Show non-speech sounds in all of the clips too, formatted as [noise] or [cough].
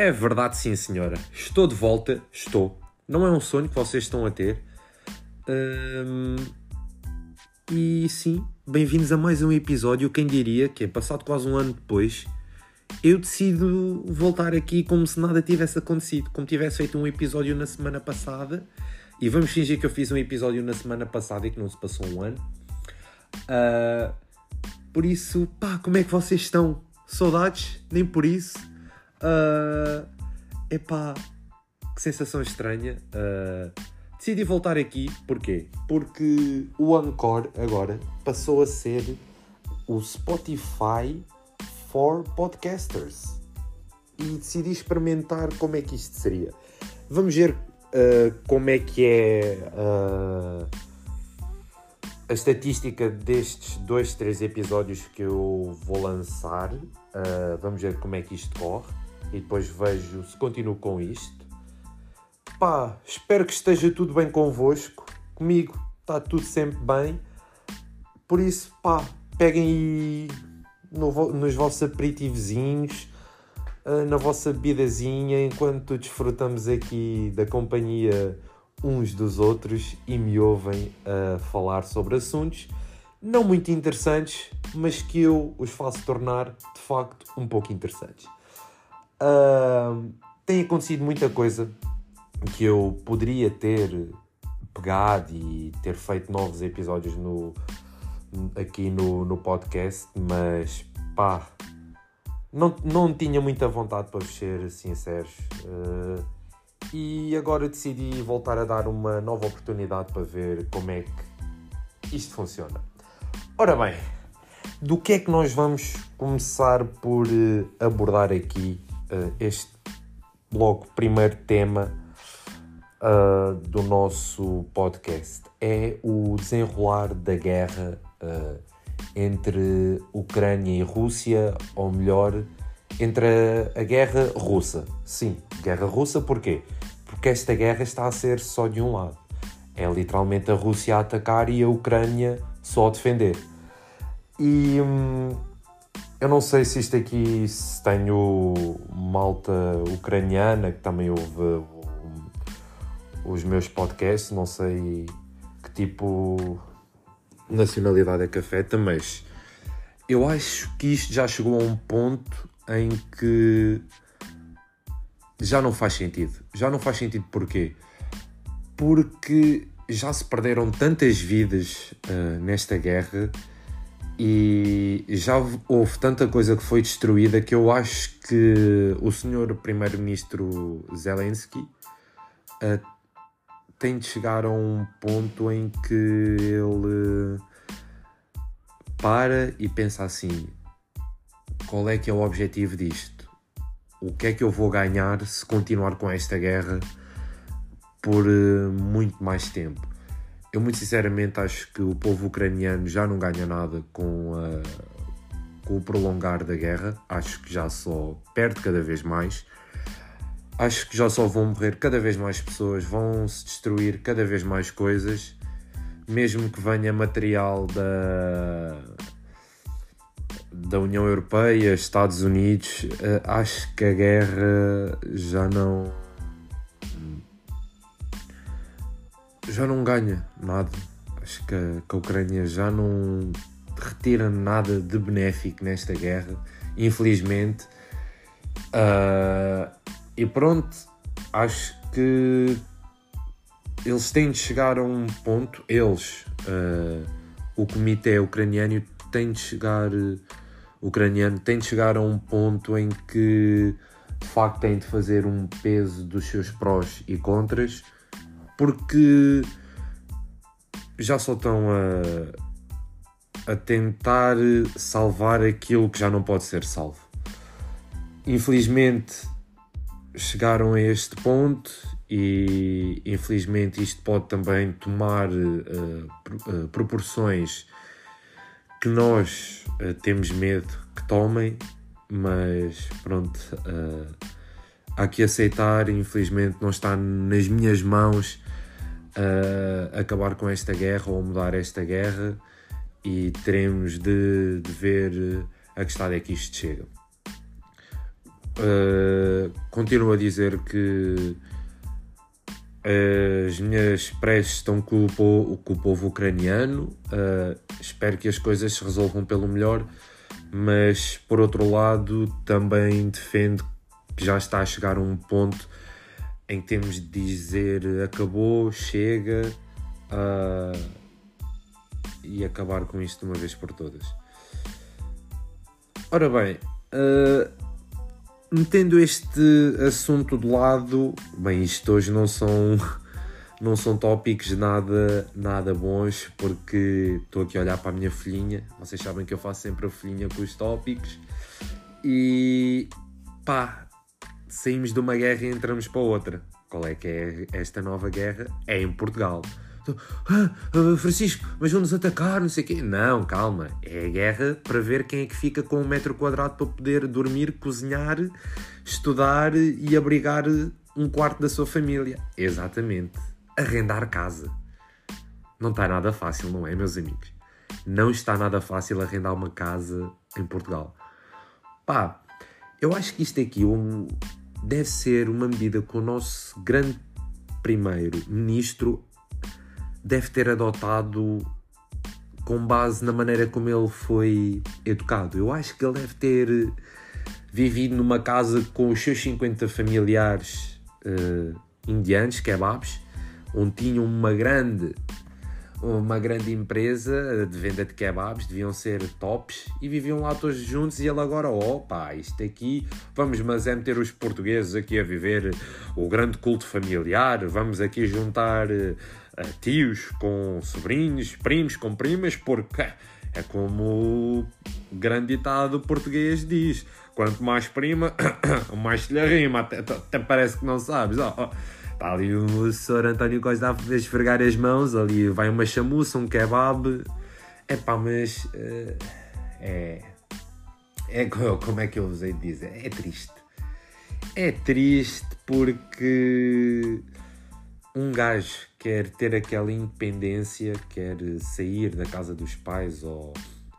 É verdade, sim, senhora. Estou de volta, estou. Não é um sonho que vocês estão a ter. E sim, bem-vindos a mais um episódio. Quem diria que passado quase um ano depois, eu decido voltar aqui como se nada tivesse acontecido, como tivesse feito um episódio na semana passada. E vamos fingir que eu fiz um episódio na semana passada e que não se passou um ano. Uh, por isso, pá, como é que vocês estão? Saudades? Nem por isso. Uh, epá, que sensação estranha. Uh, decidi voltar aqui, porquê? Porque o Anchor agora passou a ser o Spotify for Podcasters. E decidi experimentar como é que isto seria. Vamos ver uh, como é que é uh, a estatística destes dois, três episódios que eu vou lançar. Uh, vamos ver como é que isto corre e depois vejo se continuo com isto. Pá, espero que esteja tudo bem convosco. Comigo está tudo sempre bem. Por isso, pá, peguem aí no, nos vossos aperitivozinhos, ah, na vossa bebidazinha, enquanto desfrutamos aqui da companhia uns dos outros e me ouvem a falar sobre assuntos não muito interessantes, mas que eu os faço tornar de facto um pouco interessantes. Uh, tem acontecido muita coisa que eu poderia ter pegado e ter feito novos episódios no, aqui no, no podcast, mas pá, não, não tinha muita vontade para ser sinceros. Uh, e agora decidi voltar a dar uma nova oportunidade para ver como é que isto funciona. Ora bem, do que é que nós vamos começar por uh, abordar aqui uh, este logo primeiro tema uh, do nosso podcast? É o desenrolar da guerra entre Ucrânia e Rússia, ou melhor, entre a, a, guerra russa. Sim, guerra russa porquê? Porque esta guerra está a ser só de um lado. É literalmente a Rússia a atacar e a Ucrânia só a defender. E hum, eu não sei se isto aqui se tenho malta ucraniana que também ouve os meus podcasts, não sei que tipo nacionalidade é que afeta, mas eu acho que isto já chegou a um ponto em que já não faz sentido. Já não faz sentido porquê? Porque já se perderam tantas vidas uh, nesta guerra e já houve tanta coisa que foi destruída que eu acho que o senhor primeiro-ministro Zelensky uh, tem de chegar a um ponto em que ele para e pensa assim: qual é que é o objetivo disto? O que é que eu vou ganhar se continuar com esta guerra por uh, muito mais tempo? Eu, muito sinceramente, acho que o povo ucraniano já não ganha nada com, a, com o prolongar da guerra. Acho que já só perde cada vez mais. Acho que já só vão morrer cada vez mais pessoas, vão se destruir cada vez mais coisas, mesmo que venha material da, da União Europeia, Estados Unidos. Eh, acho que a guerra já não já não ganha nada. Acho que a, que a Ucrânia já não retira nada de benéfico nesta guerra, infelizmente. Uh, e pronto, acho que eles têm de chegar a um ponto, eles, uh, o comitê ucraniano tem de chegar, uh, ucraniano tem de chegar a um ponto em que de facto tem de fazer um peso dos seus prós e contras porque já só estão a, a tentar salvar aquilo que já não pode ser salvo. Infelizmente chegaram a este ponto e infelizmente isto pode também tomar uh, uh, proporções que nós uh, temos medo que tomem, mas pronto, há que aceitar, infelizmente não está nas minhas mãos uh, acabar com esta guerra ou mudar esta guerra e teremos de, de ver a que estado é que isto chega. uh, continuo a dizer que as minhas preces estão com o, povo, com o povo ucraniano. Uh, espero que as coisas se resolvam pelo melhor, mas por outro lado também defendo que já está a chegar a um ponto em que temos de dizer acabou, chega uh, e acabar com isto de uma vez por todas. Ora bem, uh, metendo este assunto de lado, bem, isto hoje não são [laughs] não são tópicos nada nada bons porque estou aqui a olhar para a minha filhinha. Vocês sabem que eu faço sempre a filhinha com os tópicos e pá, saímos de uma guerra e entramos para outra. Qual é que é esta nova guerra? É em Portugal. Ah, ah, Francisco, mas vão-nos atacar, não sei o quê. Não, calma. É a guerra para ver quem é que fica com um metro quadrado para poder dormir, cozinhar, estudar e abrigar um quarto da sua família. Exatamente. Arrendar casa. Não está nada fácil, não é, meus amigos? Não está nada fácil arrendar uma casa em Portugal. Pá, eu acho que isto aqui um, deve ser uma medida que o nosso grande primeiro-ministro deve ter adotado com base na maneira como ele foi educado. Eu acho que ele deve ter vivido numa casa com os seus 50 familiares uh, indianos, kebabs, onde tinham uma grande uma grande empresa de venda de kebabs, deviam ser tops e viviam lá todos juntos e ele agora, opa, isto aqui, vamos mas é meter os portugueses aqui a viver o grande culto familiar, vamos aqui juntar uh, tios com sobrinhos, primos com primas, porque é como o grande ditado português diz, quanto mais prima, [coughs] mais lhe rima, até, até parece que não sabes. Oh, oh Está ali o Sr. António Costa a esfregar as mãos, ali vai uma chamuça, um kebab. É pá, mas. Uh, é. É como é que eu usei de dizer? É triste. É triste porque um gajo quer ter aquela independência, quer sair da casa dos pais ou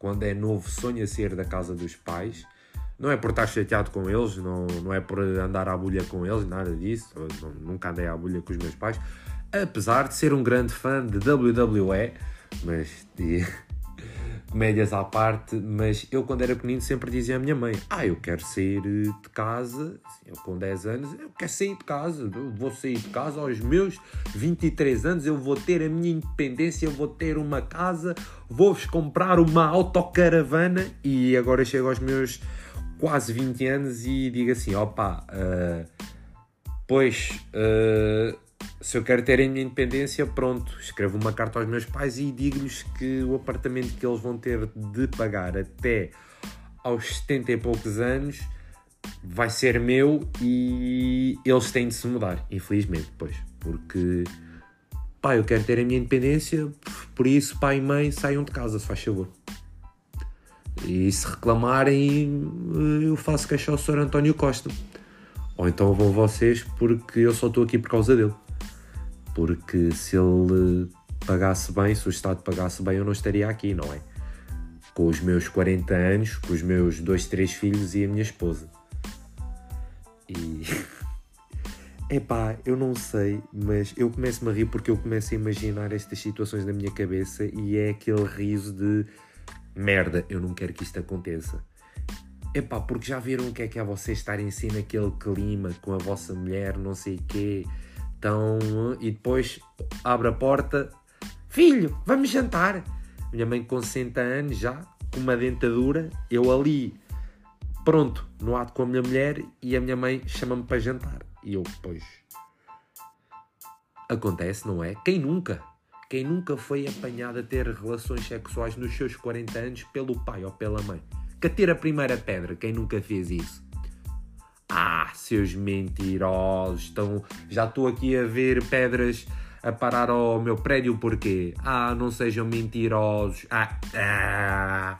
quando é novo sonha sair da casa dos pais não é por estar chateado com eles, não, não é por andar à bulha com eles, nada disso. Não, nunca andei à bulha com os meus pais. Apesar de ser um grande fã de WWE, mas de [laughs] comédias à parte, mas eu quando era pequenino sempre dizia à minha mãe: Ah, eu quero sair de casa, assim, eu com 10 anos, eu quero sair de casa, eu vou sair de casa aos meus 23 anos, eu vou ter a minha independência, eu vou ter uma casa, vou-vos comprar uma autocaravana e agora chego aos meus quase 20 anos e digo assim: opa, uh, pois uh, se eu quero ter a minha independência, pronto, escrevo uma carta aos meus pais e digo-lhes que o apartamento que eles vão ter de pagar até aos 70 e poucos anos vai ser meu e eles têm de se mudar, infelizmente, pois, porque pá, eu quero ter a minha independência, por isso pai e mãe saiam de casa, se faz favor. E se reclamarem, eu faço queixa ao Sr. António Costa. Ou então vão vocês porque eu só estou aqui por causa dele. Porque se ele pagasse bem, se o Estado pagasse bem, eu não estaria aqui, não é? Com os meus 40 anos, com os meus dois, três filhos e a minha esposa. E. [laughs] Epá, eu não sei, mas eu começo-me a rir porque eu começo a imaginar estas situações na minha cabeça e é aquele riso de merda, eu não quero que isto aconteça. Epá, porque já viram o que é que é vocês estarem assim naquele clima com a vossa mulher, não sei o quê, então, e depois abre a porta, filho, vamos jantar. Minha mãe com 60 anos já, com uma dentadura, eu ali, pronto, no ato com a minha mulher e a minha mãe chama-me para jantar. E eu, pois, acontece, não é? Quem nunca? Quem nunca foi apanhado a ter relações sexuais nos seus 40 anos pelo pai ou pela mãe? Que atira a primeira pedra, quem nunca fez isso? Ah, seus mentirosos, estão... já estou aqui a ver pedras a parar ao meu prédio porque ah, não sejam mentirosos. Ah, ah.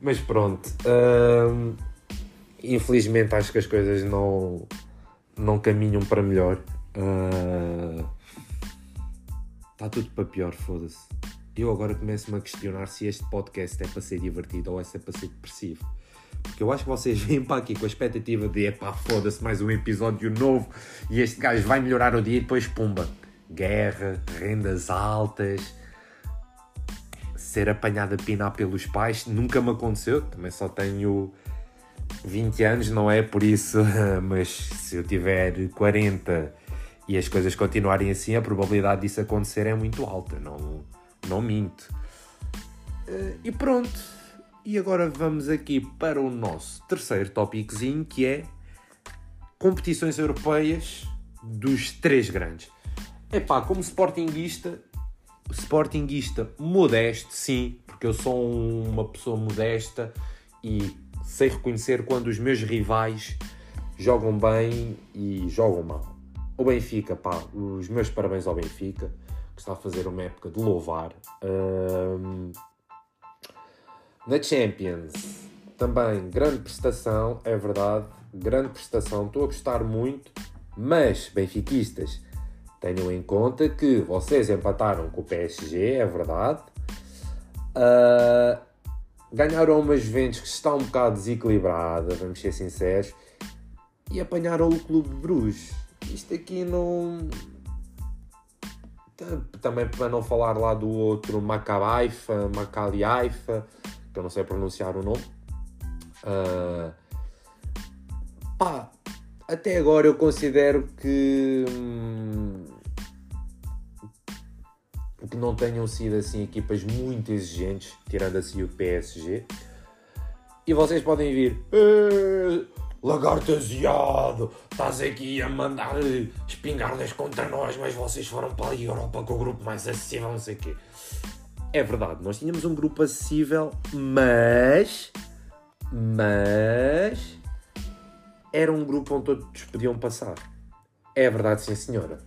Mas pronto, hum, infelizmente acho que as coisas não, não caminham para melhor. Uh, Está tudo para pior, foda-se. Eu agora começo-me a questionar se este podcast é para ser divertido ou é, é para ser depressivo. Porque eu acho que vocês vêm para aqui com a expectativa de epá, foda-se, mais um episódio novo e este gajo vai melhorar o dia e depois pumba. Guerra, rendas altas, ser apanhado a pinar pelos pais, nunca me aconteceu, também só tenho 20 anos, não é por isso, [laughs] mas se eu tiver 40 e as coisas continuarem assim, a probabilidade disso acontecer é muito alta, não, não minto. Eh, e pronto. E agora vamos aqui para o nosso terceiro tópicozinho, que é competições europeias dos três grandes. Epá, como sportinguista, sportinguista modesto, sim, porque eu sou uma pessoa modesta e sei reconhecer quando os meus rivais jogam bem e jogam mal. O Benfica, pá, os meus parabéns ao Benfica, que está a fazer uma época de louvar. Um, na Champions, também grande prestação, é verdade, grande prestação, estou a gostar muito, mas, benfiquistas, tenham em conta que vocês empataram com o PSG, é verdade. Uh, ganharam uma Juventus que está um bocado desequilibrada, vamos ser sinceros, e apanharam o Clube de Bruges. Isto aqui não. Também para não falar lá do outro Macabaifa, Macaliaifa, que eu não sei pronunciar o nome. Uh, pá, até agora eu considero que. Hum, que não tenham sido assim equipas muito exigentes, tirando assim o PSG. E vocês podem vir. Eh, lagarto aziado, estás aqui a mandar espingardas contra nós, mas vocês foram para a Europa com o grupo mais acessível, não sei o quê. É verdade, nós tínhamos um grupo acessível, mas. Mas. Era um grupo onde todos podiam passar. É verdade, sim, senhora.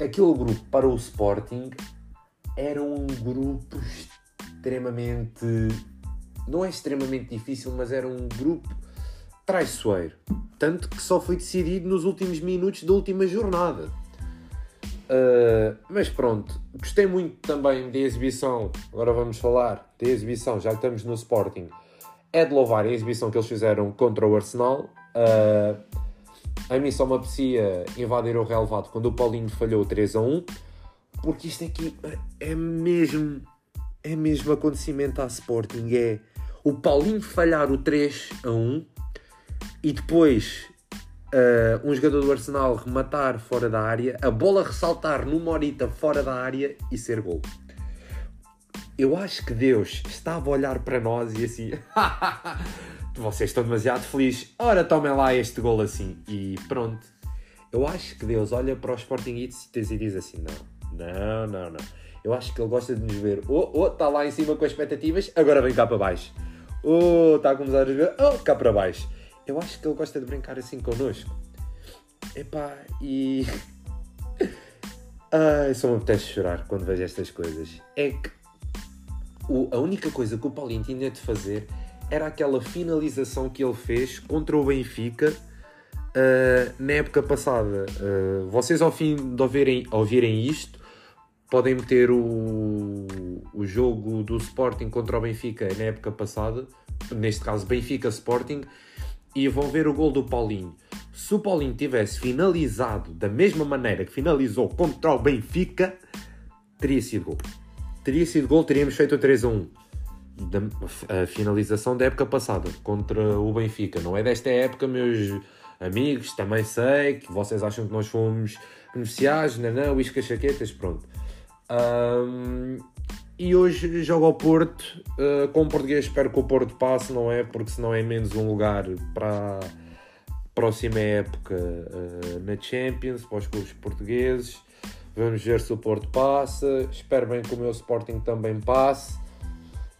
Aquele grupo para o Sporting era um grupo extremamente. Não é extremamente difícil, mas era um grupo traiçoeiro. Tanto que só foi decidido nos últimos minutos da última jornada. Uh, mas pronto, gostei muito também da exibição. Agora vamos falar da exibição, já estamos no Sporting. É de louvar a exibição que eles fizeram contra o Arsenal. Uh, a mim só me apetecia invadir o relevado quando o Paulinho falhou 3 a 1, porque isto aqui é mesmo, é mesmo acontecimento à Sporting. É o Paulinho falhar o 3 a 1 e depois uh, um jogador do Arsenal rematar fora da área, a bola ressaltar numa horita fora da área e ser gol. Eu acho que Deus estava a olhar para nós e assim. [laughs] vocês estão demasiado felizes. Ora, tomem lá este gol assim. E pronto. Eu acho que Deus olha para os Sportingites e diz assim: não, não, não, não. Eu acho que ele gosta de nos ver. Oh, oh, está lá em cima com as expectativas, agora vem cá para baixo. Oh, está a começar a ver. Oh, cá para baixo. Eu acho que ele gosta de brincar assim connosco. Epá, e. [laughs] Ai, só me apetece chorar quando vejo estas coisas. É que o, a única coisa que o Paulinho tinha de fazer era aquela finalização que ele fez contra o Benfica uh, na época passada. Uh, vocês, ao fim de ouvirem, ouvirem isto, podem meter o, o jogo do Sporting contra o Benfica na época passada, neste caso Benfica Sporting, e vão ver o gol do Paulinho. Se o Paulinho tivesse finalizado da mesma maneira que finalizou contra o Benfica, teria sido gol. Teria sido gol, teríamos feito o 3 a 1. Da, a finalização da época passada contra o Benfica. Não é desta época, meus amigos, também sei que vocês acham que nós fomos beneficiados, não, iscas chaquetas, pronto. Um, e hoje jogo ao Porto. Uh, com o português espero que o Porto passe, não é? Porque senão é menos um lugar para a próxima época uh, na Champions, para os clubes portugueses. Vamos ver se o Porto passa. Espero bem que o meu Sporting também passe.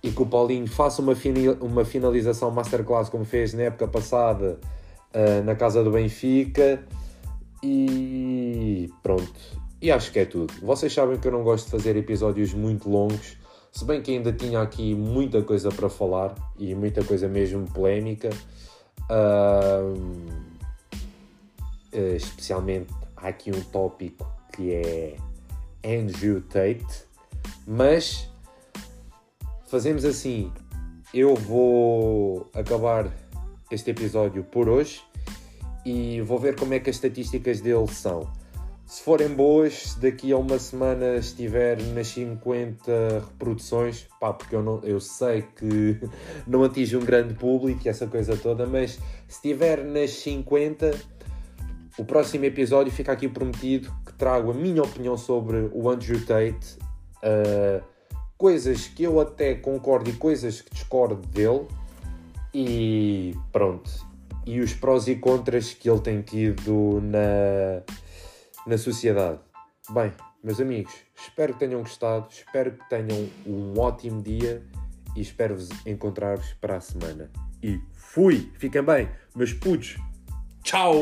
E que o Paulinho faça uma, uma finalização masterclass como fez na época passada uh, na casa do Benfica. E pronto. E acho que é tudo. Vocês sabem que eu não gosto de fazer episódios muito longos, se bem que ainda tinha aqui muita coisa para falar e muita coisa mesmo polémica. Uh, especialmente há aqui um tópico que é Andrew Tate, mas fazemos assim. eu vou acabar este episódio por hoje e vou ver como é que as estatísticas dele são. Se forem boas, se daqui a uma semana estiver nas 50 reproduções, pá, porque eu, não, eu sei que [laughs] não atinge um grande público e essa coisa toda, mas se estiver nas 50, o próximo episódio fica aqui prometido que trago a minha opinião sobre o Andrew Tate, uh, coisas que eu até concordo e coisas que discordo dele, e pronto. E os prós e contras que ele tem tido na na sociedade. Bem, meus amigos, espero que tenham gostado, espero que tenham um ótimo dia e espero-vos encontrar-vos para a semana. E fui! Fiquem bem, meus putos! Tchau!